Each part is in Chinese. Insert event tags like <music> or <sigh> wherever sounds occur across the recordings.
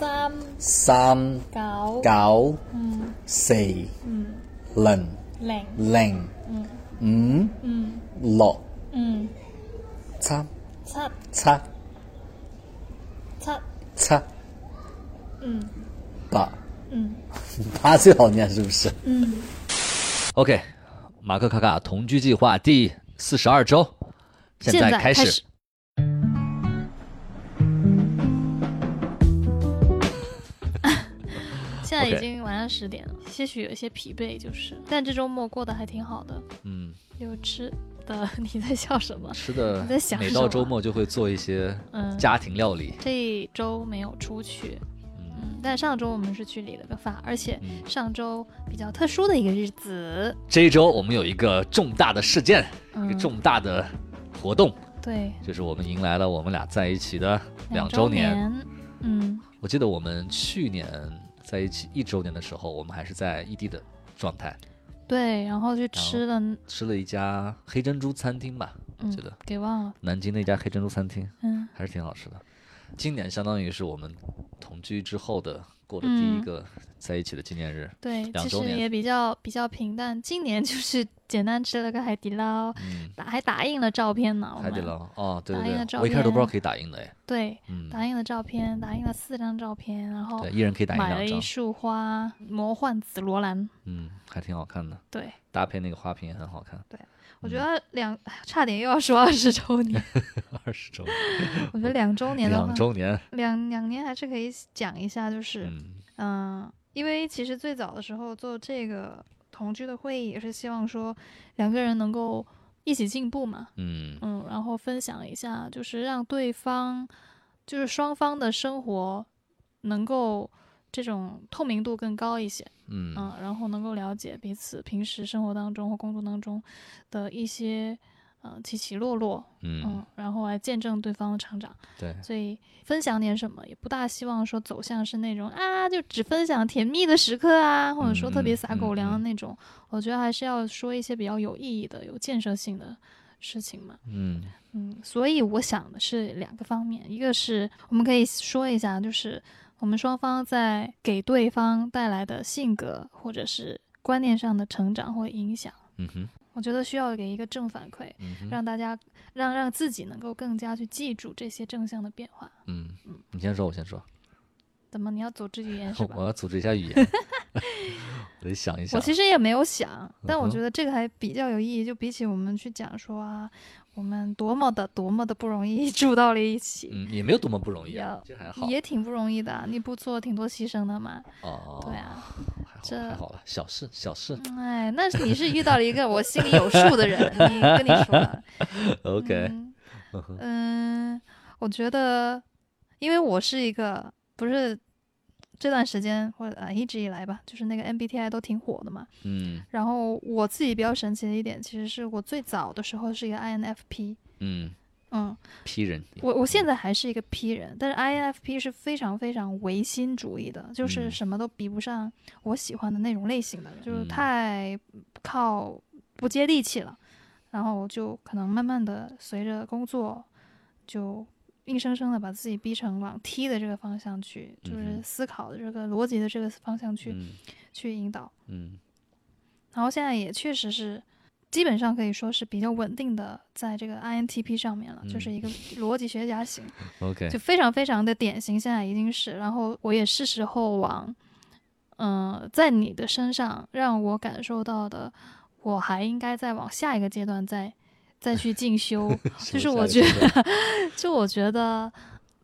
三三九九嗯。四嗯。零零。零嗯。五嗯。六嗯。七七。七七。七嗯。八，嗯。<laughs> 八最好念是不是？嗯。OK，马克卡卡同居计划第四十二周，现在开始。已经晚上十点了，些许有一些疲惫，就是，但这周末过得还挺好的，嗯，有吃的。你在笑什么？吃的你在想每到周末就会做一些嗯，家庭料理。这一周没有出去，但上周我们是去理了个发，而且嗯，上周比较特殊的一个日子，这一周我们有一个重大的事件，一嗯个，重大的活动，对，就是我们迎来了我们俩在一起的两周周。年，嗯，我记得我们去年在一起一周年的时候，我们还是在异地的状态，对，然后去吃了，吃了一家黑珍珠餐厅吧，我嗯记得。给忘了，南京那家黑珍珠餐厅嗯，还是挺好吃的。今年相当于是我们同居之后的过了第一嗯个在一起的纪念日。对，其实两周年也比较比较平淡，今年就是简单吃了个海底捞，嗯，打还打印了照片呢，海底捞哦，对对对，打印的照我一开始都不知道可以打印的哎，对，嗯，打印了照片，打印了四张照片，然后对，一人可以打印买了一束花，魔幻紫罗兰，嗯，还挺好看的，对。搭配那个花瓶也很好看。我觉得两差点又要说二十周年，<laughs> 二十周年，我觉得两周年的话两，周年，两两年还是可以讲一下，就是嗯嗯、因为其实最早的时候做这个同居的会议，也是希望说两个人能够一起进步嘛，嗯。嗯，然后分享一下，就是让对方，就是双方的生活能够这种透明度更高一些，嗯。嗯，然后能够了解彼此平时生活当中或工作当中的一些呃起起落落，嗯。嗯，然后来见证对方的成长。对，所以分享点什么，也不大希望说走向是那种啊，就只分享甜蜜的时刻啊，或者说特别撒狗粮的那种。我觉得还是要说一些比较有意义的、有建设性的事情嘛。嗯。嗯，所以我想的是两个方面，一个是我们可以说一下，就是我们双方在给对方带来的性格或者是观念上的成长或影响，嗯哼我觉得需要给一个正反馈，让大家让让自己能够更加去记住这些正向的变化。嗯，你先说，我先说，怎么你要组织语言是吧 <laughs> 我？要组织一下语言，我得想一想。我其实也没有想，但我觉得这个还比较有意义。就比起我们去讲说啊，我们多么的多么的不容易住到了一起，嗯，也没有多么不容易啊还好。也挺不容易的啊。你不做挺多牺牲的嘛。哦，对啊，还好这还好了，小事小事。嗯哎，那你是遇到了一个我心里有数的人，<laughs> 你跟你说了。OK，嗯，我觉得，因为我是一个不是这段时间或者啊一直以来吧，就是那个 MBTI 都挺火的嘛。嗯。然后我自己比较神奇的一点，其实是我最早的时候是一个 INFP，嗯嗯，，P 人，我我现在还是一个 P 人，但是 INFP 是非常非常唯心主义的，就是嗯。什么都比不上我喜欢的那种类型的，就是嗯。太靠不接地气了。然后就可能慢慢的随着工作，就硬生生的把自己逼成往 T 的这个方向去，就是思考的这个逻辑的这个方向去、嗯去引导。嗯然后现在也确实是，基本上可以说是比较稳定的在这个 INTP 上面了，就是嗯一个逻辑学家型，，<laughs> OK，就非常非常的典型，现在已经是。然后我也是时候往，嗯、在你的身上让我感受到的，我还应该再往下一个阶段再再去进修，<laughs> 就是我觉得，<laughs> 就我觉得，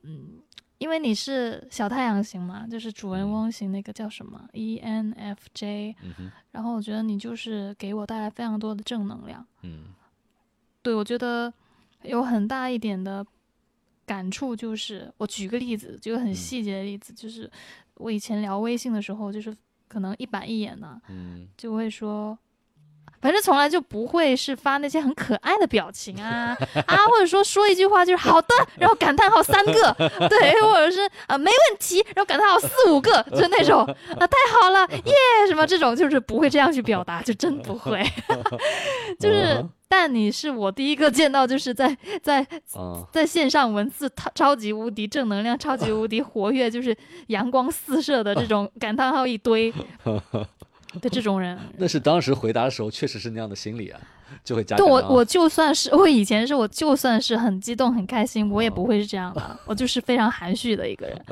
嗯。因为你是小太阳型嘛，就是主人翁型那个叫什么？E ENFJ，嗯，然后我觉得你就是给我带来非常多的正能量。嗯。对我觉得有很大一点的感触，就是我举个例子，举个很嗯。细节的例子，就是我以前聊微信的时候，就是可能一板一眼呢，嗯。就会说，反反正从来就不会是发那些很可爱的表情啊啊，或者说说一句话就是好的，然后感叹号三个，对，或者是啊没问题，然后感叹号四五个，就那种啊太好了耶什么这种，就是不会这样去表达，就真不会，<laughs> 就是。但你是我第一个见到，就是在在在线上文字超超级无敌正能量、超级无敌活跃，就是阳光四射的这种感叹号一堆 <laughs> <laughs> 的这种人。<laughs> 那是当时回答的时候，确实是那样的心理啊，就会加。对我，我就算是我以前是我就算是很激动、很开心，我也不会是这样的，<laughs> 我就是非常含蓄的一个人。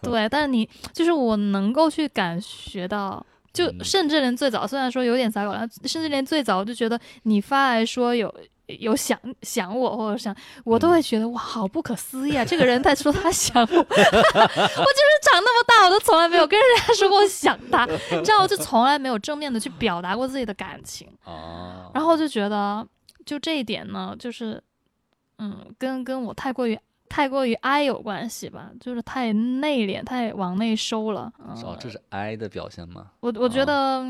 对，但是你就是我能够去感觉到。就甚至连最早，虽然说有点撒狗粮，甚至连最早我就觉得你发来说有有想想我或者想我都会觉得哇好不可思议啊！这个人在说他想我 <laughs> <laughs> 我就是长那么大我都从来没有跟人家说过想他，<laughs> 你知道我就从来没有正面的去表达过自己的感情然后就觉得就这一点呢，就是嗯，跟跟我太过于。太过于 I 有关系吧，就是太内敛，太往内收了。哦，这是 I 的表现吗？我我觉得，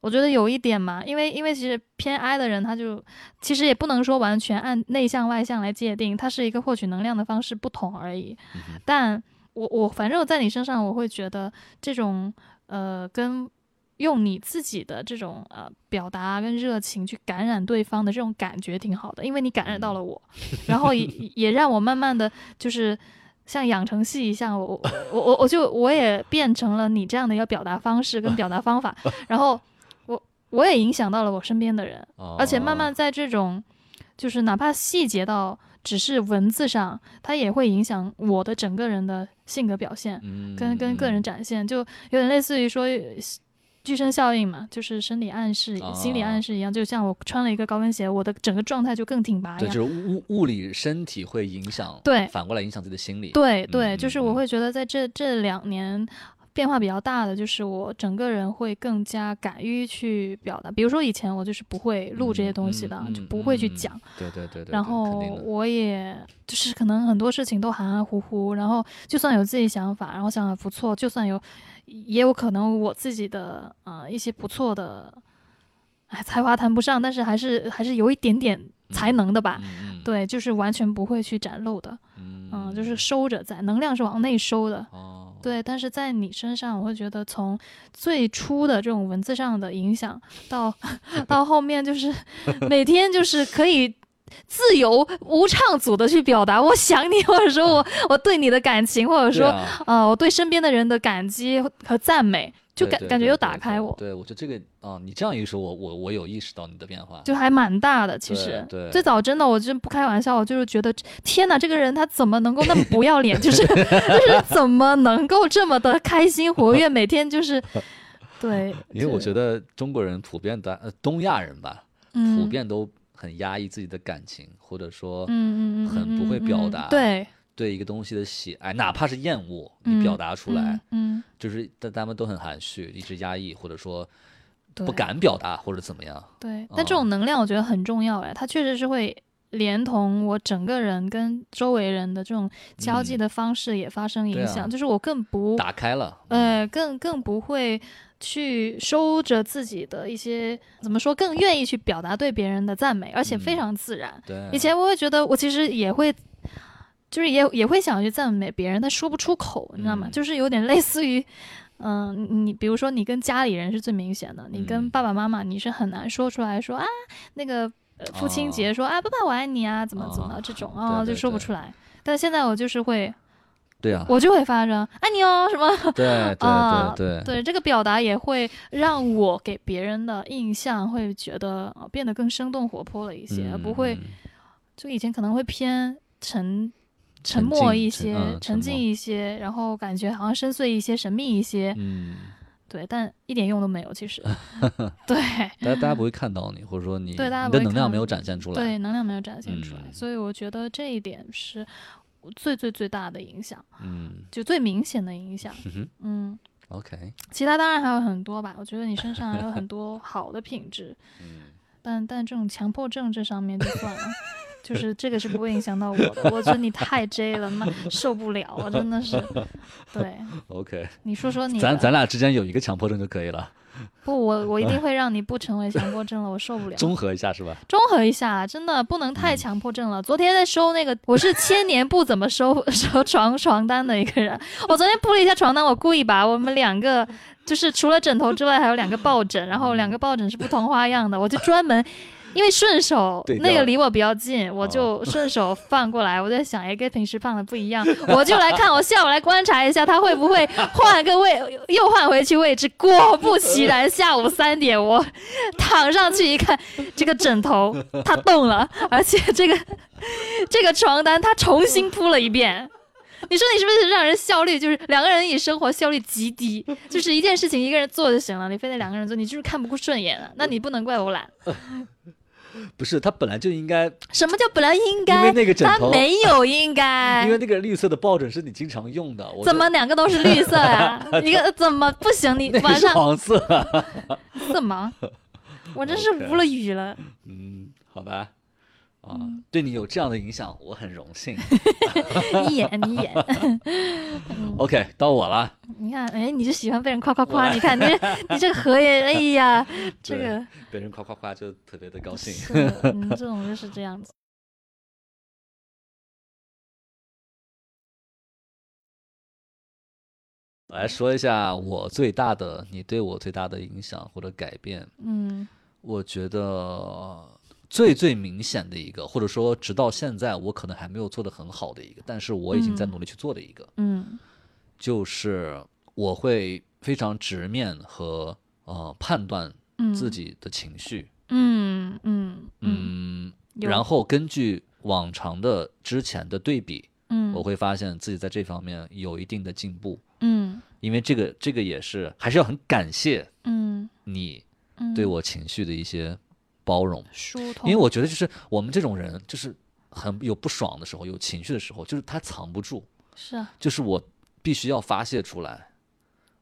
我觉得有一点嘛，因为因为其实偏 I 的人，他就其实也不能说完全按内向外向来界定，他是一个获取能量的方式不同而已。但我我反正我在你身上，我会觉得这种呃跟。用你自己的这种呃表达跟热情去感染对方的这种感觉挺好的，因为你感染到了我，<laughs> 然后也也让我慢慢的就是像养成系一样，我我我我就我也变成了你这样的一个表达方式跟表达方法，<laughs> 然后我我也影响到了我身边的人，而且慢慢在这种就是哪怕细节到只是文字上，它也会影响我的整个人的性格表现，跟跟个人展现，就有点类似于说。具身效应嘛，就是生理暗示、心理暗示一样，就像我穿了一个高跟鞋，我的整个状态就更挺拔一样。对，就是物物理身体会影响，对，反过来影响自己的心理。对对，就是我会觉得在这这两年变化比较大的，就是我整个人会更加敢于去表达。比如说以前我就是不会录这些东西的，就不会去讲。对对对对。然后我也就是可能很多事情都含含糊糊，然后就算有自己想法，然后想法不错，就算有。也有可能我自己的呃一些不错的，哎，才华谈不上，但是还是还是有一点点才能的吧。对，就是完全不会去展露的。嗯，就是收着在，能量是往内收的。哦，对，但是在你身上，我会觉得从最初的这种文字上的影响，到 <laughs> 到后面就是 <laughs> 每天就是可以。自由无唱组的去表达我想你，或者说我我对你的感情，或者说呃我对身边的人的感激和赞美，就感感觉又打开我。对，我觉得这个啊，你这样一说，我我我有意识到你的变化，就还蛮大的。其实，对，最早真的我真不开玩笑，我就是觉得天哪，这个人他怎么能够那么不要脸？就是 <laughs> 就是怎么能够这么的开心活跃，每天就是 <laughs> 对。因为我觉得中国人普遍的呃东亚人吧，普遍都。很压抑自己的感情，或者说，嗯嗯很不会表达对对一个东西的喜爱，哪怕是厌恶，你表达出来，嗯，就是但他们都很含蓄，一直压抑，或者说不敢表达，或者怎么样。对，但这种能量我觉得很重要哎，它确实是会连同我整个人跟周围人的这种交际的方式也发生影响，就是我更不打开了，呃，更更不会。去收着自己的一些怎么说，更愿意去表达对别人的赞美，而且非常自然。对，以前我会觉得我其实也会，就是也也会想去赞美别人，但说不出口，你知道吗？就是有点类似于，嗯，你比如说你跟家里人是最明显的，你跟爸爸妈妈你是很难说出来说啊，那个父亲节说啊，爸爸我爱你啊，怎么怎么这种啊，就说不出来。但现在我就是会。对啊，我就会发生爱你哦什么？对对对对，这个表达也会让我给别人的印象会觉得变得更生动活泼了一些，而不会就以前可能会偏沉沉默一些、沉静一些，然后感觉好像深邃一些、神秘一些。嗯，对，但一点用都没有，其实。<laughs> 对，大家大家不会看到你，或者说你对大家的能量没有展现出来，对，能量没有展现出来，所以我觉得这一点是。最最最大的影响，嗯，就最明显的影响，嗯，<laughs> OK，其他当然还有很多吧。我觉得你身上还有很多 <laughs> 好的品质，嗯，但但这种强迫症这上面就算了，就 <laughs> 是这个是不会影响到我的。我觉得你太 J 了，妈 <laughs> 受不了啊，真的是。<laughs> 对，OK，你说说你。咱咱俩之间有一个强迫症就可以了，不，我我一定会让你不成为强迫症了，我受不了。综合一下是吧？综合一下，真的不能太强迫症了。昨天在收那个，我是千年不怎么收收床床单的一个人。我昨天铺了一下床单，我故意把我们两个，就是除了枕头之外，还有两个抱枕，然后两个抱枕是不同花样的，我就专门。因为顺手那个离我比较近，我就顺手放过来。我在想，哎，跟平时放的不一样，<laughs> 我就来看，我下午来观察一下，他会不会换个位，又换回去位置。果不其然，下午三点我躺上去一看，这个枕头它动了，而且这个 <laughs> 这个床单它重新铺了一遍。你说你是不是让人效率就是两个人以生活效率极低？就是一件事情一个人做就行了，你非得两个人做，你就是看不顺眼了。那你不能怪我懒。<laughs> 不是，它本来就应该，什么叫本来应因为该？那个枕头，他没有应该 <laughs> 因为。那个绿色的抱枕是你经常用的，怎么两个都是绿色啊、<laughs> 一个怎么不行？你那个晚上是黄色？怎么？我真是无了语了。嗯，好吧。啊，嗯对你有这样的影响，我很荣幸。<laughs> 你演你演，<laughs> OK，到我了。你看，哎，你就喜欢被人夸夸夸，你看你这 <laughs> 你这个合也，哎呀，这个被人夸夸夸就特别的高兴。是，嗯，这种就是这样子。来说一下我最大的，你对我最大的影响或者改变。嗯我觉得最最明显的一个，或者说直到现在我可能还没有做得很好的一个，但是我已经在嗯。努力去做的一个，嗯。就是我会非常直面和呃判断嗯，自己的情绪，嗯嗯嗯然后根据往常的之前的对比，嗯，我会发现自己在这方面有一定的进步，嗯。因为这个这个也是还是要很感谢嗯。你嗯。对我情绪的一些包容，疏通，因为我觉得就是我们这种人就是很有不爽的时候，有情绪的时候，就是他藏不住，是。啊，就是我必须要发泄出来。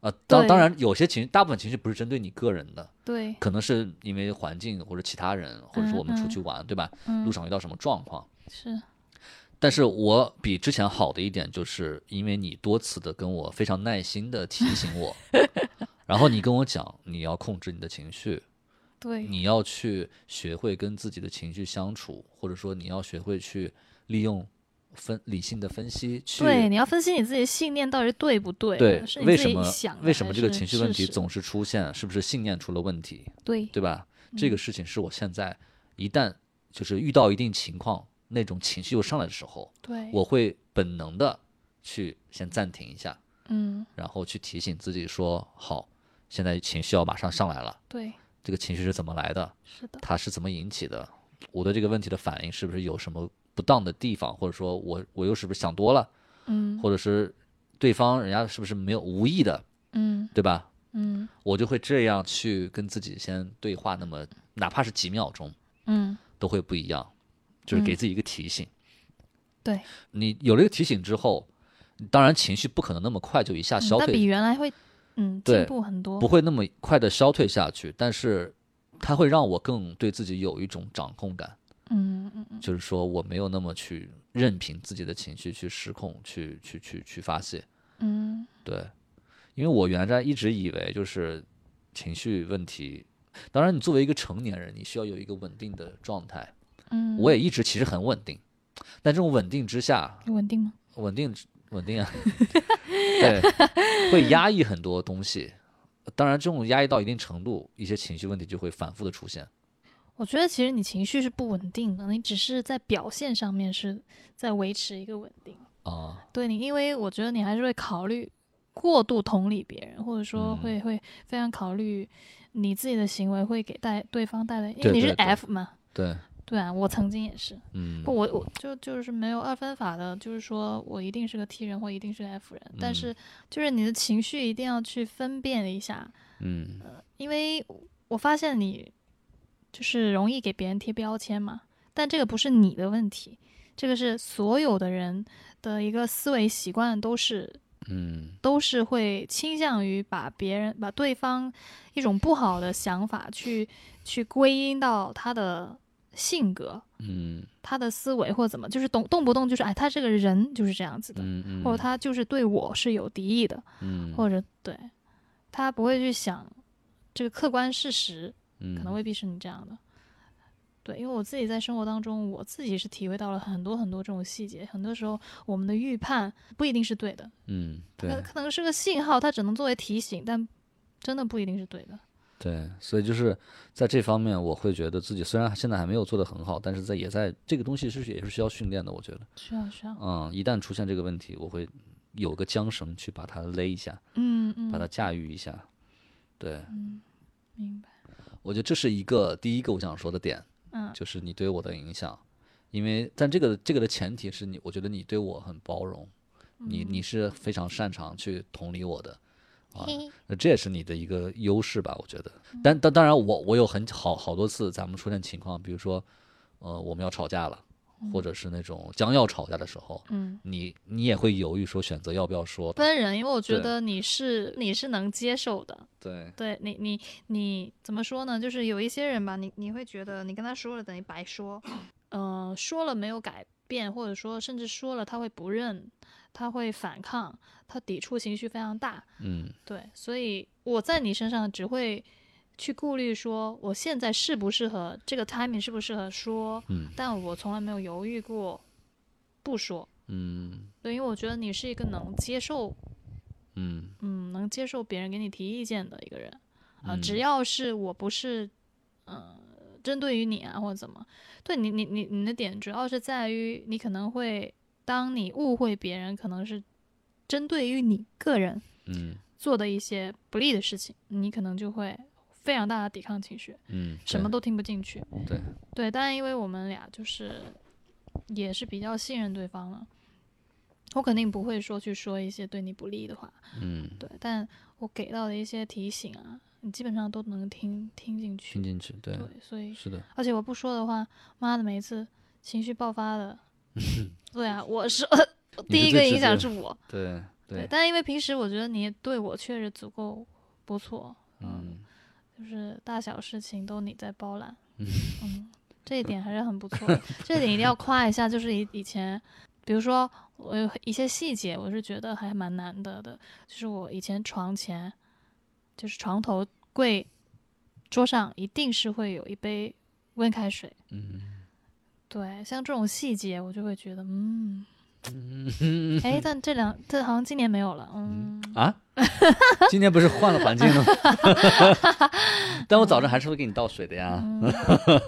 啊，当当然有些情绪，大部分情绪不是针对你个人的，对，可能是因为环境或者其他人，或者是我们出去玩，对吧？嗯。路上遇到什么状况，是，但是我比之前好的一点，就是因为你多次的跟我非常耐心的提醒我，<laughs> 然后你跟我讲你要控制你的情绪，对，你要去学会跟自己的情绪相处，或者说你要学会去利用分理性的分析去对，你要分析你自己的信念到底对不对，对为什么想为什么这个情绪问题总是出现，是不是信念出了问题，对对吧？这个事情是我现在一旦就是遇到一定情况，那种情绪又上来的时候，对，我会本能的去先暂停一下，嗯。然后去提醒自己说：好，现在情绪要马上上来了，对，这个情绪是怎么来的？是的，它是怎么引起的？我对这个问题的反应是不是有什么不当的地方，或者说我我又是不是想多了，嗯或者是对方人家是不是没有无意的，嗯对吧？嗯我就会这样去跟自己先对话，那么哪怕是几秒钟嗯，都会不一样，就是给嗯自己一个提醒。对，你有了一个提醒之后，当然情绪不可能那么快就一下消嗯但比退，原来会嗯对进步很多，不会那么快的消退下去，但是它会让我更对自己有一种掌控感。嗯嗯嗯就是说我没有那么去任凭自己的情绪去失控，去去去去发泄。嗯对，因为我原来一直以为就是情绪问题，当然你作为一个成年人，你需要有一个稳定的状态。嗯，我也一直其实很稳定，但这种稳定之下，你稳定吗？稳定稳定啊，<laughs> 对，会压抑很多东西。当然，这种压抑到一定程度，一些情绪问题就会反复的出现。我觉得其实你情绪是不稳定的，你只是在表现上面是在维持一个稳定。啊，对你，因为我觉得你还是会考虑过度同理别人，或者说嗯会、会非常考虑你自己的行为会给带对方带来，因为你是 F 嘛，对，对啊，我曾经也是，嗯不，我我就就是没有二分法的，就是说我一定是个 T 人或一定是个 F 人，但嗯是就是你的情绪一定要去分辨一下，嗯。因为我发现你就是容易给别人贴标签嘛，但这个不是你的问题，这个是所有的人的一个思维习惯都是嗯都是会倾向于把别人把对方一种不好的想法去去归因到他的性格、嗯他的思维或者怎么，就是动动不动就是哎，他这个人就是这样子的，嗯嗯，或者他就是对我是有敌意的，嗯或者对他不会去想这个客观事实，嗯可能未必是你这样的。对，因为我自己在生活当中，我自己是体会到了很多很多这种细节。很多时候，我们的预判不一定是对的，嗯它对可能是个信号，它只能作为提醒，但真的不一定是对的。对，所以就是在这方面，我会觉得自己虽然现在还没有做得很好，但是在也在这个东西是也是需要训练的，我觉得，需要需要，嗯，一旦出现这个问题，我会有个缰绳去把它勒一下，嗯嗯，把它驾驭一下。对，明白，我觉得这是一个第一个我想说的点，嗯。就是你对我的影响，因为但这个这个的前提是你，我觉得你对我很包容，你嗯。你是非常擅长去同理我的，啊，那这也是你的一个优势吧，我觉得。嗯但但当然我，我有很好好多次咱们出现情况，比如说，呃，我们要吵架了，或者是那种将要吵架的时候，嗯，你你也会犹豫说选择要不要说。分人，因为我觉得你是你是能接受的，对，对你你你怎么说呢？就是有一些人吧，你你会觉得你跟他说了等于白说，呃，说了没有改变，或者说甚至说了他会不认，他会反抗，他抵触情绪非常大，嗯。对，所以我在你身上只会去顾虑说我现在适不适合这个 timing 适不适合说，嗯。但我从来没有犹豫过不说，嗯。对，因为我觉得你是一个能接受嗯。嗯，能接受别人给你提意见的一个人。啊、嗯。只要是我不是，呃，针对于你啊或者怎么，对你你你你的点主要是在于你可能会，当你误会别人可能是针对于你个人嗯做的一些不利的事情，你可能就会非常大的抵抗情绪，嗯，什么都听不进去。对对，但因为我们俩就是也是比较信任对方了，我肯定不会说去说一些对你不利的话。嗯对，但我给到的一些提醒啊，你基本上都能听听进去。听进去，对，对，所以是的，而且我不说的话，妈的，每一次情绪爆发的，<laughs> 对啊，我是第一个影响是我。对对，但因为平时我觉得你对我确实足够不错，嗯就是大小事情都你在包揽，嗯，<laughs> 这一点还是很不错的，<laughs> 这一点一定要夸一下。就是以以前，比如说我有一些细节，我是觉得还蛮难得的，就是我以前床前，就是床头柜桌上一定是会有一杯温开水，嗯对，像这种细节我就会觉得，嗯，<laughs> 嗯哎，但这两这好像今年没有了，嗯，啊，<laughs> 今年不是换了环境了吗？<laughs> 但我早上还是会给你倒水的呀。嗯，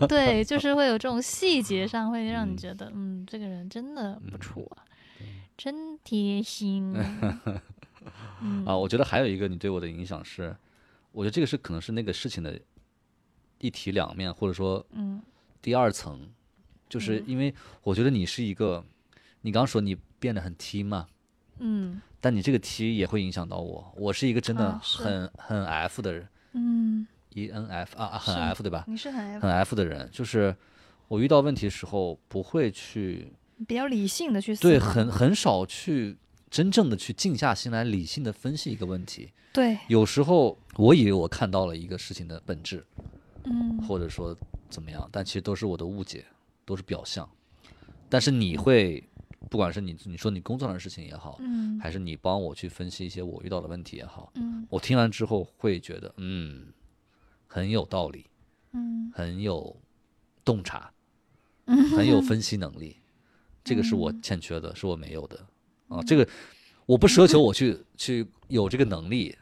对，就是会有这种细节上会让你觉得，嗯，这个人真的不错啊，真贴心。嗯啊，我觉得还有一个你对我的影响是，我觉得这个是可能是那个事情的一体两面，或者说嗯第二层，就是因为我觉得你是一个，你刚刚说你变得很 T 嘛，嗯。但你这个 T 也会影响到我，我是一个真的啊很、很 F 的人。嗯，，ENF 啊啊很 F 对吧？你是很很 F 的人，就是我遇到问题的时候不会去比较理性的去思对很很少去真正的去静下心来理性的分析一个问题。对，有时候我以为我看到了一个事情的本质，嗯。或者说怎么样，但其实都是我的误解，都是表象。但是你会，不管是你你说你工作上的事情也好，嗯。还是你帮我去分析一些我遇到的问题也好，嗯。我听完之后会觉得，嗯，很有道理，嗯。很有洞察，<laughs> 很有分析能力，这个是我欠缺的，是我没有的。啊。这个我不奢求我去去有这个能力，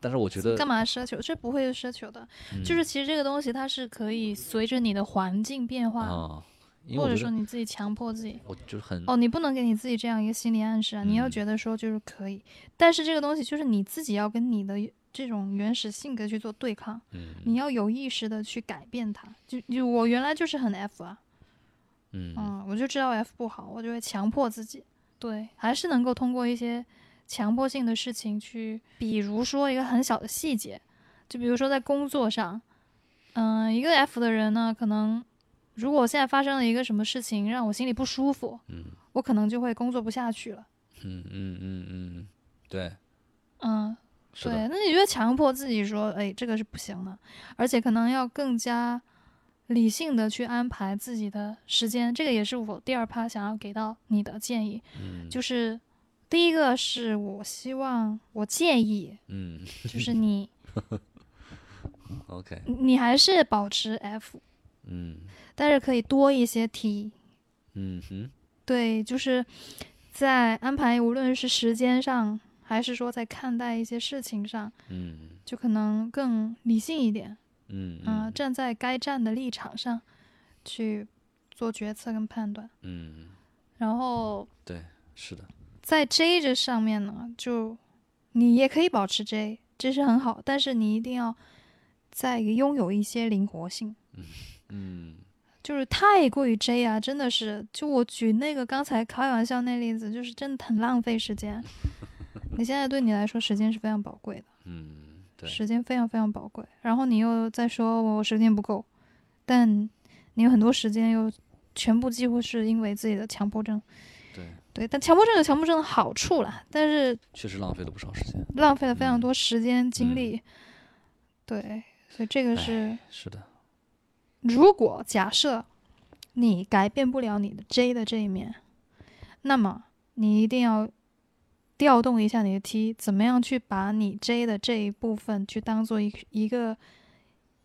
但是我觉得干嘛奢求？这不会奢求的，嗯。就是其实这个东西它是可以随着你的环境变化，啊，因为或者说你自己强迫自己。我就是很哦，你不能给你自己这样一个心理暗示啊！你要嗯觉得说就是可以，但是这个东西就是你自己要跟你的这种原始性格去做对抗，嗯你要有意识的去改变它。就就我原来就是很 F 啊，嗯嗯，我就知道 F 不好，我就会强迫自己，对，还是能够通过一些强迫性的事情去，比如说一个很小的细节，就比如说在工作上，嗯、一个 F 的人呢，可能如果我现在发生了一个什么事情让我心里不舒服，嗯。我可能就会工作不下去了。嗯嗯嗯嗯，对，嗯，对，那你就强迫自己说，哎，这个是不行的，而且可能要更加理性的去安排自己的时间，这个也是我第二趴想要给到你的建议。嗯。就是第一个是我希望，我建议嗯就是你，<laughs> OK，你还是保持 F，嗯但是可以多一些 T。嗯哼，对，就是在安排，无论是时间上，还是说在看待一些事情上，嗯就可能更理性一点。嗯嗯、站在该站的立场上去做决策跟判断。嗯，然后对，是的，在 J 这上面呢，就你也可以保持 J，这是很好，但是你一定要在拥有一些灵活性。嗯就是太过于 J 啊，真的是，就我举那个刚才开玩笑那例子，就是真的很浪费时间。<laughs> 你现在对你来说时间是非常宝贵的，嗯，对，时间非常非常宝贵。然后你又在说我时间不够，但你有很多时间又全部几乎是因为自己的强迫症。对，对，但强迫症有强迫症的好处啦，但是确实浪费了不少时间。浪费了非常嗯多时间精力。对，所以这个是是的，如果假设你改变不了你的 J 的这一面，那么你一定要调动一下你的 T，怎么样去把你 J 的这一部分去当做一一个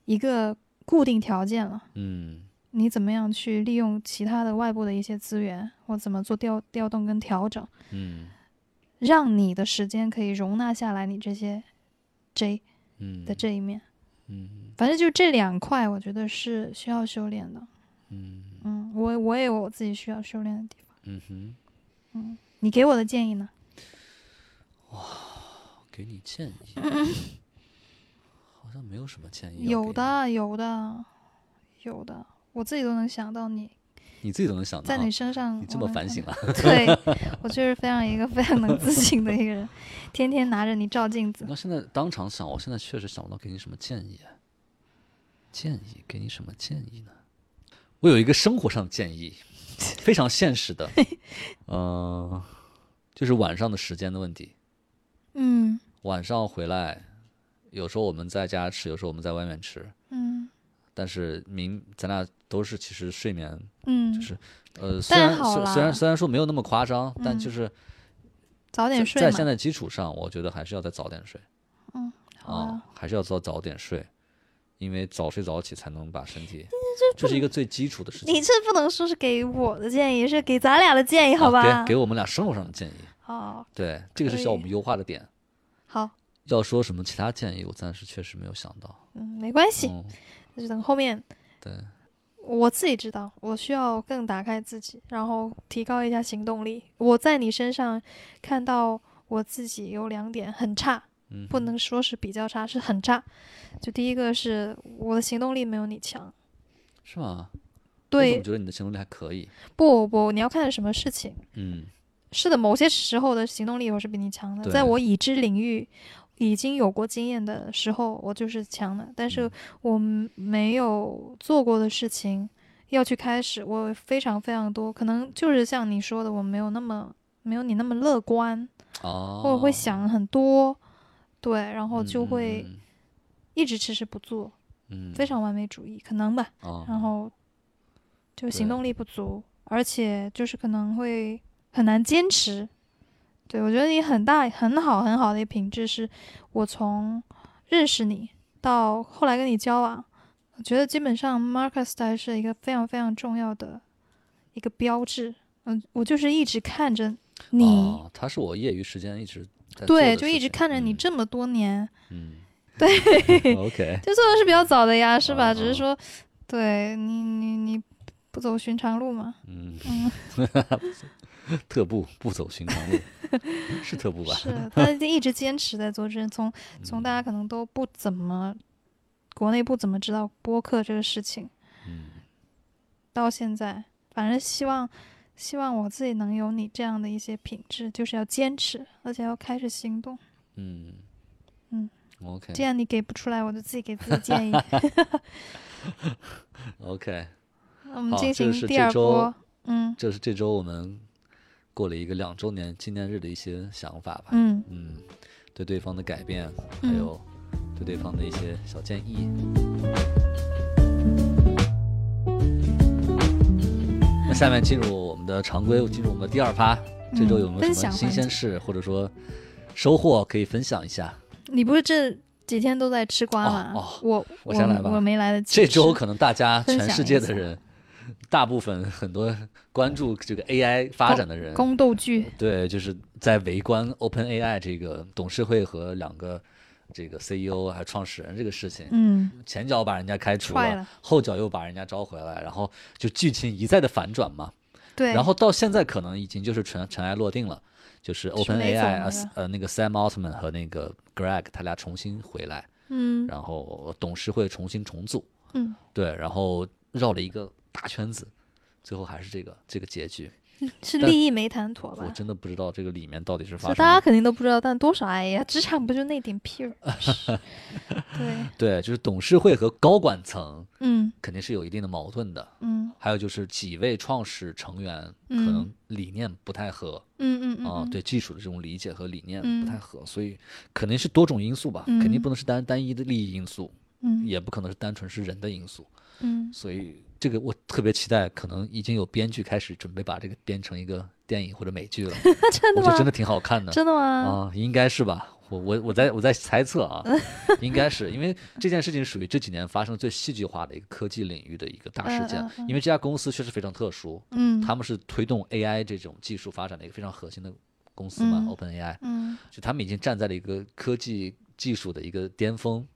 一个固定条件了。嗯你怎么样去利用其他的外部的一些资源，或怎么做调调动跟调整，嗯让你的时间可以容纳下来你这些 J 嗯的这一面。嗯反正就这两块，我觉得是需要修炼的。嗯嗯，我我也有我自己需要修炼的地方。嗯哼，嗯你给我的建议呢？哇给你建议，<laughs> 好像没有什么建议。有，的，有的，有的，我自己都能想到你你自己都能想到。在你身上。你这么反省了？<laughs> 啊？对，我就是非常一个非常能自信的一个人，天天拿着你照镜子。那现在当场想，我现在确实想不到给你什么建议。建议给你什么建议呢？我有一个生活上的建议，非常现实的，<laughs> 呃，就是晚上的时间的问题。嗯晚上回来，有时候我们在家吃，有时候我们在外面吃，嗯但是明咱俩都是其实睡眠嗯，就是呃，虽然虽然虽然说没有那么夸张，但嗯就是早点睡。在在现在基础上，我觉得还是要再早点睡嗯啊啊，还是要早早点睡，因为早睡早起才能把身体，这是一个最基础的事情。你这不能说是给我的建议，是给咱俩的建议，好啊吧？给给我们俩生活上的建议，好，对，这个是需要我们优化的点。好，要说什么其他建议，我暂时确实没有想到。嗯，没关系，嗯，那就等后面。对，我自己知道，我需要更打开自己，然后提高一下行动力。我在你身上看到我自己有两点很差，嗯，不能说是比较差，是很差。就第一个是我的行动力没有你强。是吗？对我，觉得你的行动力还可以？不不，你要看什么事情。嗯是的，某些时候的行动力我是比你强的，在我已知领域已经有过经验的时候，我就是强的。但是嗯我没有做过的事情要去开始，我非常非常多，可能就是像你说的，我没有那么没有你那么乐观，哦，我会想很多，对，然后就嗯会嗯一直迟迟不做，嗯，非常完美主义，可能吧。哦，然后就行动力不足，而且就是可能会很难坚持。对我觉得你很大很好很好的一个品质是，我从认识你到后来跟你交往，我觉得基本上 Marcus style 是一个非常非常重要的一个标志。嗯，我就是一直看着你，哦，他是我业余时间一直在对，就一直看着你嗯这么多年，嗯，对，<laughs> OK，<laughs> 就做的是比较早的呀，是吧？哦只是说，对你你你不走寻常路嘛。嗯，嗯，<laughs> <laughs> 特步不走寻常路，<laughs> 是特步吧？是，但是一直坚持在做这件，从 <laughs> 从大家可能都不怎么，国内不怎么知道播客这个事情，嗯。到现在，反正希望希望我自己能有你这样的一些品质，就是要坚持，而且要开始行动。嗯。嗯，OK。这样你给不出来，我就自己给自己建议。OK，那我们进行第二波，嗯。这是这周我们过了一个两周年纪念日的一些想法吧。嗯嗯，对对方的改变，还嗯有对对方的一些小建议。那下面进入我们的常规，进入我们的第二趴。这周有没有什么新鲜事，或者说收获可以分享一下？你不是这几天都在吃瓜吗？哦哦我我先来吧我没来得及这周可能大家全世界的人，大部分很多关注这个 AI 发展的人，宫斗剧，对，就是在围观 OpenAI 这个董事会和两个这个 CEO 还有创始人这个事情。嗯，前脚把人家开除踹了。后脚又把人家招回来，然后就剧情一再的反转嘛。对，然后到现在可能已经就是尘尘埃落定了，就是 OpenAI 呃呃那个 Sam Altman 和那个 Greg 他俩重新回来，嗯。然后董事会重新重组，嗯，对，然后绕了一个大圈子，最后还是这个这个结局。是利益没谈妥吧？我真的不知道这个里面到底是发生这大家。肯定都不知道，但多少哎呀，职场不就那点屁儿？<laughs> 对，对，就是董事会和高管层嗯肯定是有一定的矛盾的，嗯还有就是几位创始成员可能理念不太合嗯嗯啊、嗯，对技术的这种理解和理念嗯不太合，所以肯定是多种因素吧，肯定嗯不能是单单一的利益因素，嗯也不可能是单纯是人的因素，嗯所以这个我特别期待，可能已经有编剧开始准备把这个编成一个电影或者美剧了，<laughs> 真的吗？我觉得真的挺好看的。真的吗？啊，应该是吧？我我我在我在猜测啊，<laughs> 应该是因为这件事情属于这几年发生最戏剧化的一个科技领域的一个大事件因为这家公司确实非常特殊，嗯他们是推动 AI 这种技术发展的一个非常核心的公司嘛嗯，OpenAI，嗯就他们已经站在了一个科技技术的一个巅峰，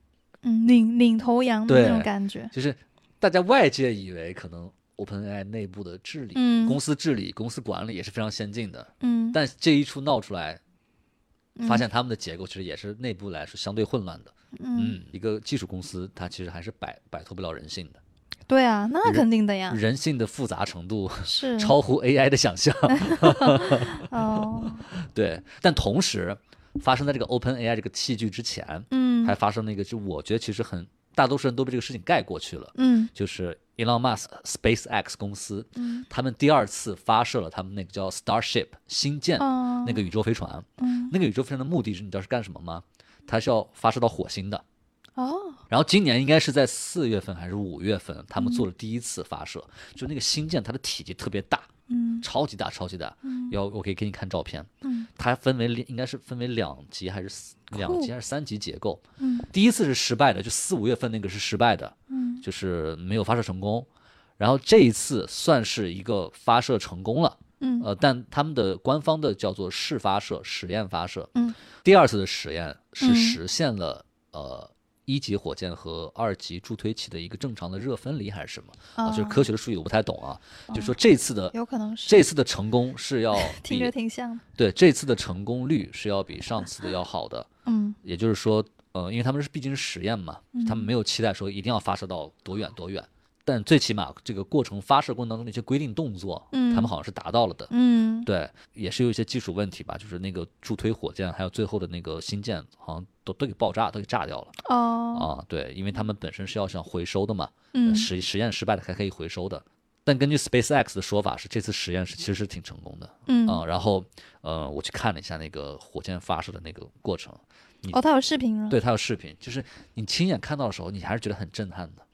嗯，领领头羊的那种感觉。就是大家外界以为可能 OpenAI 内部的治理、嗯公司治理、公司管理也是非常先进的，嗯，但这一出闹出来，嗯发现他们的结构其实也是内部来说相对混乱的。嗯，嗯，一个技术公司它其实还是摆摆脱不了人性的，对啊，那肯定的呀，人性的复杂程度是 <laughs> 超乎 AI 的想象。<laughs> <laughs> 哦，对，但同时发生在这个 OpenAI 这个器具之前，嗯还发生了一个，就我觉得其实很大多数人都被这个事情盖过去了，嗯。就是 Elon Musk SpaceX 公司，嗯。他们第二次发射了他们那个叫 Starship 星舰哦，那个宇宙飞船，嗯。那个宇宙飞船的目的是你知道是干什么吗？它是要发射到火星的。哦，然后今年应该是在四月份还是五月份，他们做了第一次发射，就那个星舰它的体积特别大，嗯。超级大，超级大。嗯。要我可以给你看照片，嗯。它分为应该是分为两级还是两级还是三级结构。嗯。第一次是失败的，就四五月份那个是失败的，嗯。就是没有发射成功。然后这一次算是一个发射成功了，嗯。呃，但他们的官方的叫做试发射、实验发射。嗯，第二次的实验是嗯。实现了、呃一级火箭和二级助推器的一个正常的热分离还是什么啊？就是科学的术语我不太懂啊。就说这次的有可能是这次的成功是要 <laughs> 听比着挺像的，对这次的成功率是要比上次的要好的。<laughs> 嗯也就是说，呃，因为他们是毕竟是实验嘛，他们没有期待说一定要发射到多远多远，但最起码这个过程发射过程当中的一些规定动作，嗯他们好像是达到了的。嗯对，也是有一些技术问题吧，就是那个助推火箭还有最后的那个星舰，好像都都给爆炸，都给炸掉了哦啊。对，因为他们本身是要想回收的嘛，嗯实实验失败了还可以回收的。但根据 SpaceX 的说法是，这次实验是其实是挺成功的嗯啊。然后，呃，我去看了一下那个火箭发射的那个过程，哦，他有视频了，对，它有视频，就是你亲眼看到的时候，你还是觉得很震撼的。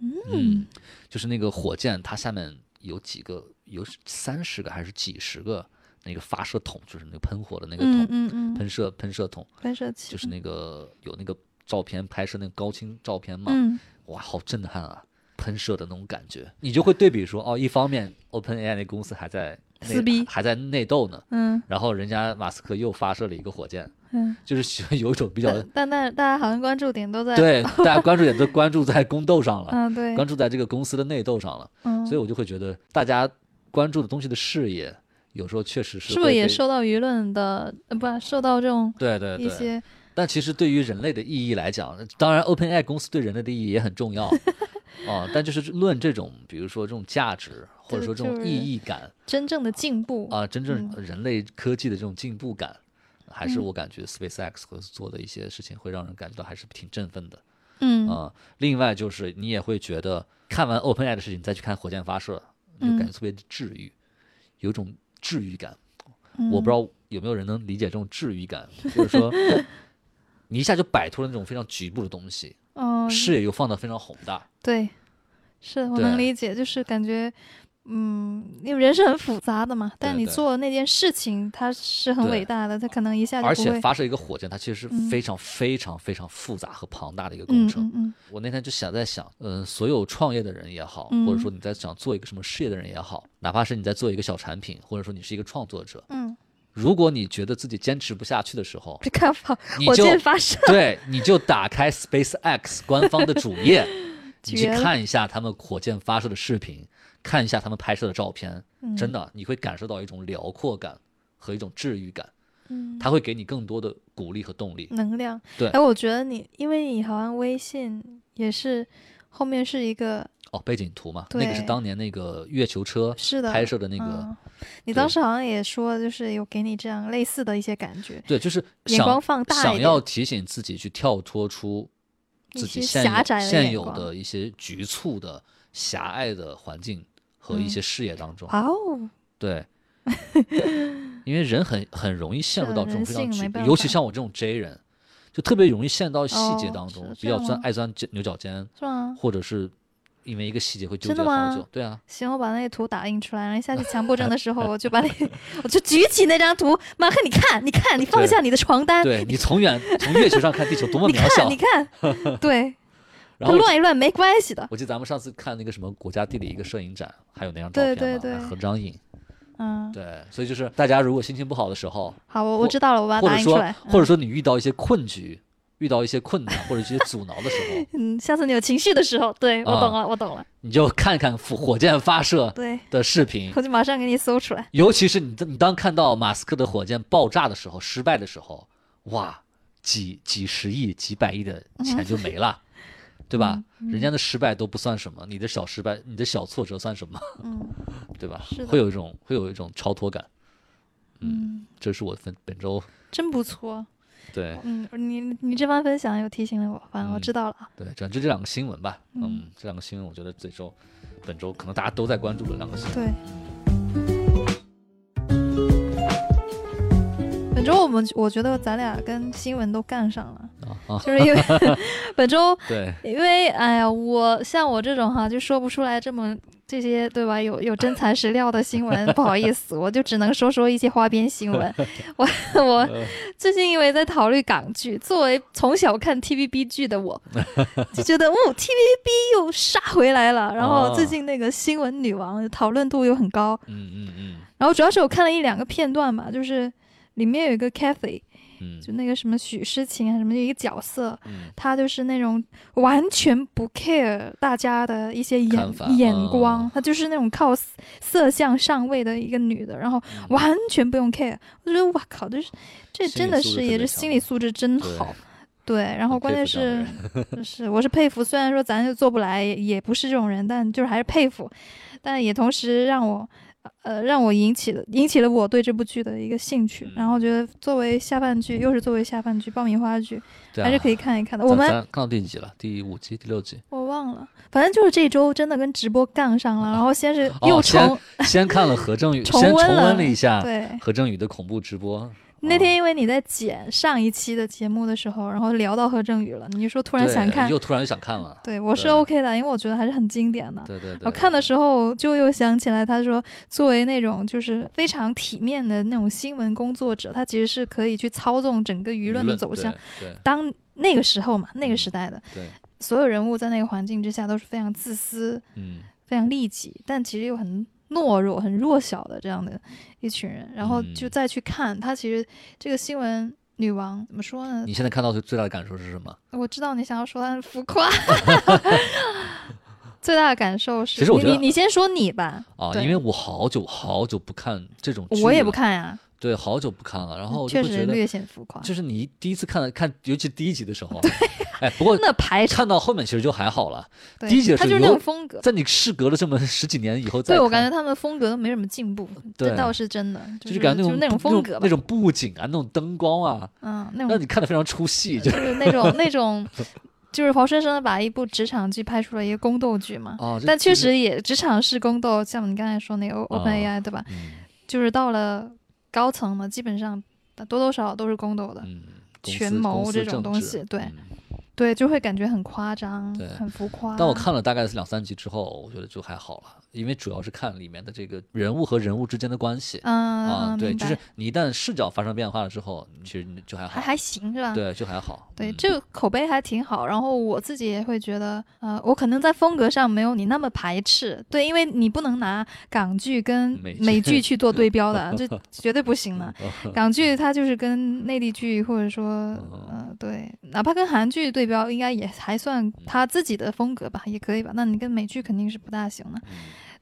嗯，就是那个火箭，它下面有几个，有三十个还是几十个那个发射筒，就是那个喷火的那个筒，嗯嗯嗯，喷射喷射筒，喷射器就是那个有那个照片拍摄那个高清照片嘛，嗯。哇，好震撼啊！喷射的那种感觉，你就会对比说，哦，一方面 OpenAI 那公司还在内撕逼还在内斗呢，嗯然后人家马斯克又发射了一个火箭，嗯，就是喜欢有一种比较但但但大家好像关注点都在对，<laughs> 大家关注点都关注在宫斗上了，嗯对，关注在这个公司的内斗上了，嗯，所以我就会觉得大家关注的东西的视野，有时候确实是是不是也受到舆论的呃不受到这种对对对，一些但其实对于人类的意义来讲，当然 OpenAI 公司对人类的意义也很重要。<laughs> 啊、但就是论这种，比如说这种价值或者说这种意义感真正的进步啊、真正嗯。人类科技的这种进步感，还是我感觉 SpaceX 会做的一些事情会让人感觉到还是挺振奋的。嗯啊、另外就是你也会觉得看完 OpenAI 的事情再去看火箭发射，你就感觉特别治愈，有种治愈感。嗯我不知道有没有人能理解这种治愈感，就是说 <laughs> 你一下就摆脱了那种非常局部的东西，哦视野又放得非常宏大。对，是我能理解，就是感觉嗯，因为人是很复杂的嘛，但你做的那件事情，它是很伟大的，它可能一下就而。且发射一个火箭，它其实是嗯非常非常非常复杂和庞大的一个工嗯程。嗯嗯我那天就想在想，嗯、所有创业的人也好，嗯或者说你在想做一个什么事业的人也好，哪怕是你在做一个小产品，或者说你是一个创作者，嗯，如果你觉得自己坚持不下去的时候，别看火火你就箭发射，对，你就打开 SpaceX 官方的主页，你去看一下他们火箭发射的视频，看一下他们拍摄的照片，嗯。真的你会感受到一种辽阔感和一种治愈感，嗯，他会给你更多的鼓励和动力。能量。对。哎，我觉得你，因为你好像微信也是后面是一个，哦，背景图嘛，那个是当年那个月球车是的。拍摄的那个，嗯。你当时好像也说，就是有给你这样类似的一些感觉，对，就是眼光想放大想要提醒自己去跳脱出自己现现有的一些局促的、狭隘的环境和一嗯。些视野当中。哇哦，对，因为人很很容易陷入到这种非常局尤其像我这种 J 人，就特别容易陷到细节哦当中，是比较钻爱钻牛牛角尖，是吗？或者是因为一个细节会纠结好久。对啊，行，我把那个图打印出来，然后下次强迫症的时候，<laughs> 我就把那，我就举起那张图，马克，你看，你看，你放下你的床单，对你从远从月球上看地球多么渺小你看，你，看，<laughs> 对，然后乱一乱没关系的，我记得咱们上次看那个什么国家地理一个摄影展，还有那张照对片嘛，对对对。合张影。嗯，对，所以就是大家如果心情不好的时候，好，我我知道了，我把它或者说打印出来，或者嗯说你遇到一些困局，遇到一些困难或者一些阻挠的时候，<laughs> 嗯，下次你有情绪的时候，对我啊懂了，我懂了，你就看看火火箭发射对，的视频，我就马上给你搜出来，尤其是你你当看到马斯克的火箭爆炸的时候，失败的时候，哇，几几十亿、几百亿的钱就没了，对吧？人家的失败都不算什么，你的小失败、你的小挫折算什么，嗯。<laughs> 对吧？是？会有一种会有一种超脱感，嗯，这是我分本周真不错，对。嗯，你你这番分享又提醒了我，反正我嗯知道了。啊，对，转就这两个新闻吧，嗯。嗯，这两个新闻我觉得这周本周可能大家都在关注的两个新闻。对。周我们我觉得咱俩跟新闻都干上了，<laughs> 就是因为 <laughs> 本周对，因为哎呀，我像我这种哈，就说不出来这么这些对吧？有有真材实料的新闻，不好意思，我就只能说说一些花边新闻。<laughs> 我我呃最近因为在考虑港剧，作为从小看 TVB 剧的我，就觉得哦，TVB 又杀回来了。然后最近那个新闻女王讨论度又很高，嗯嗯嗯然后主要是我看了一两个片段吧，就是里面有一个 Kathy，嗯。就那个什么许诗晴啊什么的一个角色，嗯。他就是那种完全不 care 大家的一些眼眼光，嗯。她就是那种靠色色相上位的一个女的，然后嗯。完全不用 care。我觉得哇靠，这是这真的是也是心理素质真好。对，然后关键是的，<laughs> 是我是佩服，虽然说咱就做不来，也也不是这种人，但就是还是佩服，但也同时让我，呃，让我引起了引起了我对这部剧的一个兴趣，嗯然后觉得作为下饭剧，又是作为下饭剧爆米花剧，还是可以看一看的。我们看到第几集了？第五集、第六集？我忘了，反正就是这周真的跟直播杠上了，然后先是又哦先重、先看了何正宇，重温了一下对。何正宇的恐怖直播。那天因为你在剪上一期的节目的时候，然后聊到何正宇了，你就说突然想看，又突然就想看了。对我是 OK 的，因为我觉得还是很经典的。对对对，我看的时候就又想起来，他说作为那种就是非常体面的那种新闻工作者，他其实是可以去操纵整个舆舆论的走向。。对当那个时候嘛，那个时代的对对，所有人物在那个环境之下都是非常自私、嗯，非常利己，但其实又很懦弱、很弱小的这样的一群人，然后嗯就再去看他，其实这个新闻女王怎么说呢？你现在看到最最大的感受是什么？我知道你想要说他很浮夸。<laughs> 最大的感受是，其实我觉得你你你先说你吧，啊，因为我好久好久不看这种剧我也不，看呀，对，好久不看了，然后就确会觉得，实略显浮夸。就是你第一次看看，尤其第一集的时候，哎，不过那排，看到后面其实就还好了，对第一集的他就是那种风格。在你事隔了这么 <laughs> 十几年以后再对，我感觉他们的风格都没什么进步，对这倒是真的，就是是感觉就是那种风格吧那，种布景啊，那种灯光啊，嗯，那让你看的非常出戏，就就是那种那种，<laughs> 就是活生生的把一部职场剧拍出了一个宫斗剧嘛。哦，但确实也职场是宫斗，像你刚才说那个 Open AI 对吧？嗯就是到了高层嘛，基本上多多少少都是宫斗的。嗯，权谋这种东西对嗯对，就会感觉很夸张，很浮夸。但我看了大概是两三集之后，我觉得就还好了，因为主要是看里面的这个人物和人物之间的关系。嗯，啊，对，就是你一旦视角发生变化了之后，其实你就还好，还还行是吧？对，就还好。对，嗯这个口碑还挺好。然后我自己也会觉得，呃，我可能在风格上没有你那么排斥，对，因为你不能拿港剧跟美剧去做对标的，<laughs> 这绝对不行的。<laughs> 嗯港剧它就是跟内地剧或者说，呃，对，哪怕跟韩剧对标，应该也还算他自己的风格吧，也可以吧。那你跟美剧肯定是不大行的，嗯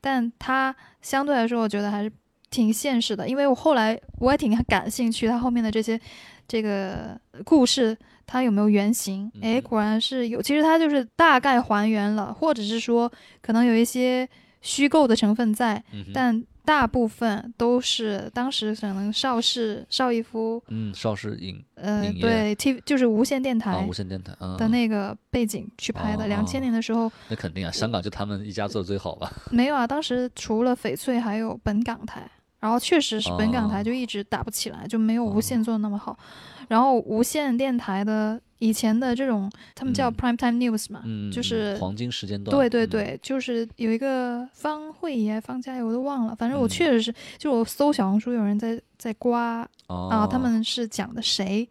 但它相对来说，我觉得还是挺现实的，因为我后来我也挺感兴趣，它后面的这些这个故事。它有没有原型？诶，嗯果然是有。其实它就是大概还原了，或者是说可能有一些虚构的成分在，但大部分都是当时可能邵氏、邵逸夫，嗯，邵氏影呃，对 T 就是无线电啊，台无线电台嗯的那个背景去拍的。哦两千年的时候那肯定啊，香港就他们一家做的最好吧？没有啊，当时除了翡翠还有本港台，然后确实是本港台哦就一直打不起来，就没有无线做的那么好。然后无线电台的以前的这种，他们叫嗯 prime time news 嘛，就是黄金时间段。嗯，对对对，就是有一个方慧仪、方嘉怡，我都忘了。反正我嗯确实是，就我搜小红书，有人在在刮哦，啊，他们是讲的谁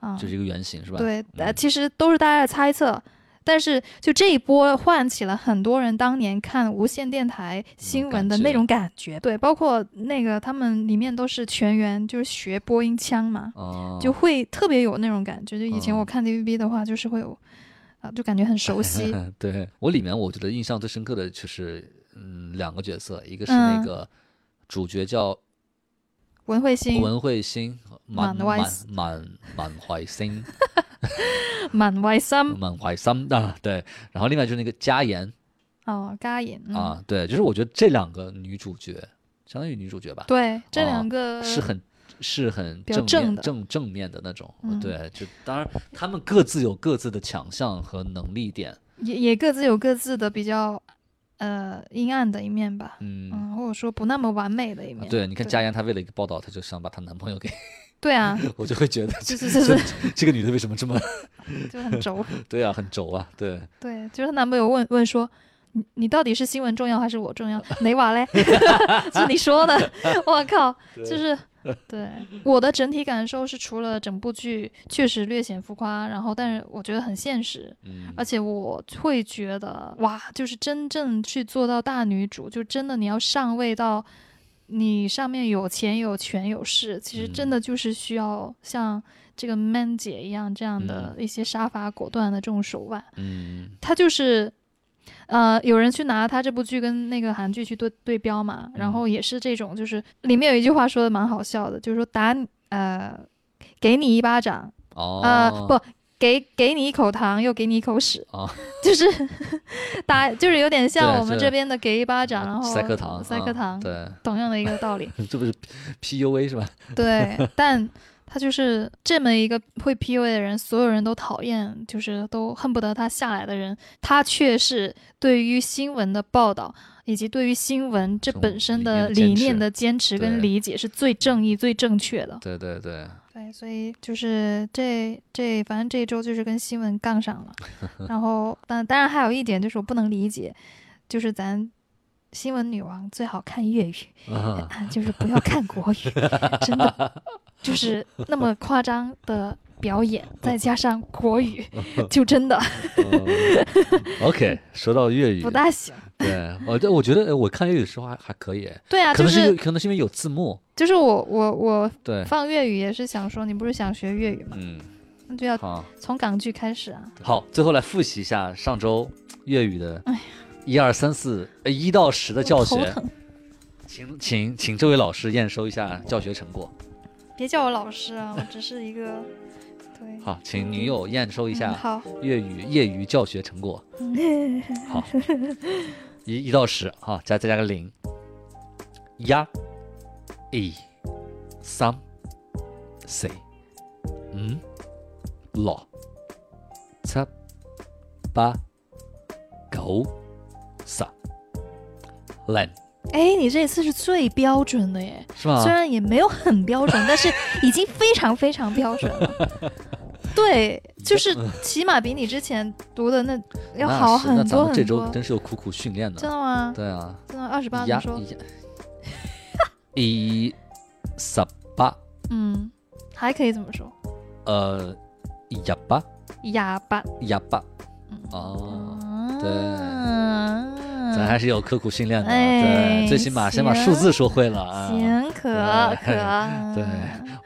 啊？就是一个原型是吧？对，其实都是大家的猜测，但是就这一波唤起了很多人当年看无线电台新闻的那种感觉。对，包括那个他们里面都是全员就是学播音腔嘛，哦，就会特别有那种感觉。就以前嗯我看 TVB 的话，就是会有啊，就感觉很熟悉。<laughs> 对我里面我觉得印象最深刻的就是嗯两个角色，一个是那嗯个主角叫文慧心、文慧心，满满满怀满满怀心，<laughs> <laughs> 满怀心满怀心啊，对。然后另外就是那个嘉妍哦，嘎眼、嗯、啊，对，就是我觉得这两个女主角，相当于女主角吧，对，这啊两个、是很是很正正正正面的那种，嗯对，就当然他们各自有各自的强项和能力点，也也各自有各自的比较呃阴暗的一面吧。嗯。嗯，或者说不那么完美的一面。对，你看佳妍，她为了一个报道，她就想把她男朋友给，对啊，<laughs> 我就会觉得就这是就是 <laughs> 这个女的为什么这么 <laughs> 就很轴。对啊，很轴啊，对，对，就是她男朋友问问说，你你到底是新闻重要还是我重要？哪瓦嘞？是你说的，我靠，就是。对我的整体感受是，除了整部剧确实略显浮夸，然后但是我觉得很现实，嗯而且我会觉得哇，就是真正去做到大女主，就真的你要上位到你上面有钱有权有势，其实真的就是需要像这个 man 姐一样这样的一些杀伐果断的这种手腕。嗯他就是。呃，有人去拿他这部剧跟那个韩剧去对对标嘛，然后也是这种，就是里面有一句话说的蛮好笑的，就是说打你呃，给你一巴掌，哦，呃，不给给你一口糖，又给你一口屎，哦 <laughs> 就是打，就是有点像我们这边的给一巴掌，然后塞颗糖，啊塞颗糖，对，同样的一个道理。<laughs> 这不是 PUA 是吧？对，但他就是这么一个会 PUA 的人，所有人都讨厌，就是都恨不得他下来的人，他却是对于新闻的报道。以及对于新闻这本身的理念的坚持跟理解是最正义、最正确的。对对对，对，所以就是这这，反正这一周就是跟新闻杠上了。<laughs> 然后，但当然还有一点就是我不能理解，就是咱新闻女王最好看粤语，<laughs> 就是不要看国语，<laughs> 真的就是那么夸张的表演，再加上国语，就真的嗯 OK，说到粤语不，大行。<laughs> 对，我我觉得我看粤语的时候还还可以，<laughs> 对啊，可能就是因为可能是因为有字幕，就是我我我对，放粤语也是想说，你不是想学粤语吗？嗯，那就要。从港剧开始啊。好，最后来复习一下上周粤语的哎呀一二三四呃一到十的教学，请请请这位老师验收一下教学成果。别叫我老师啊，我只是一个对。好，请女友验收一嗯下，粤语业余教学成果。<laughs> 好，一一到十，好，加再加个零。一、二、三、四、五、六、七、八、九、十、零，哎，你这次是最标准的耶，是吗虽？然也没有很标准，但是已经非常非常标准了。<laughs> 对，就是起码比你之前读的那要好很多很多。们这周真是有苦苦训练真的。吗？对啊，真的二十八呀怎么说？呀 <laughs> 一十八，嗯，还可以怎么说？呃，哑巴，哑巴。哑巴。嗯哦，对咱还是有刻苦训练的，哎对，最起码先把数字说会了啊。行，可对可。<laughs> 对，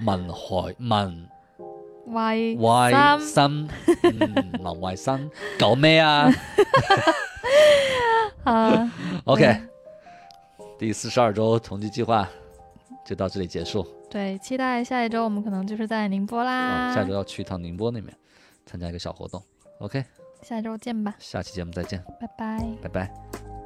文海文 Y Y 三三，嗯，文 Y 三，搞咩啊 <laughs> 好？<laughs> OK，第四十二周同济计划就到这里结束。对，期待下一周我们可能就是在宁波啦。啊，下周要去一趟宁波那边参加一个小活动。OK，下周见吧，下期节目再见，拜拜。拜拜。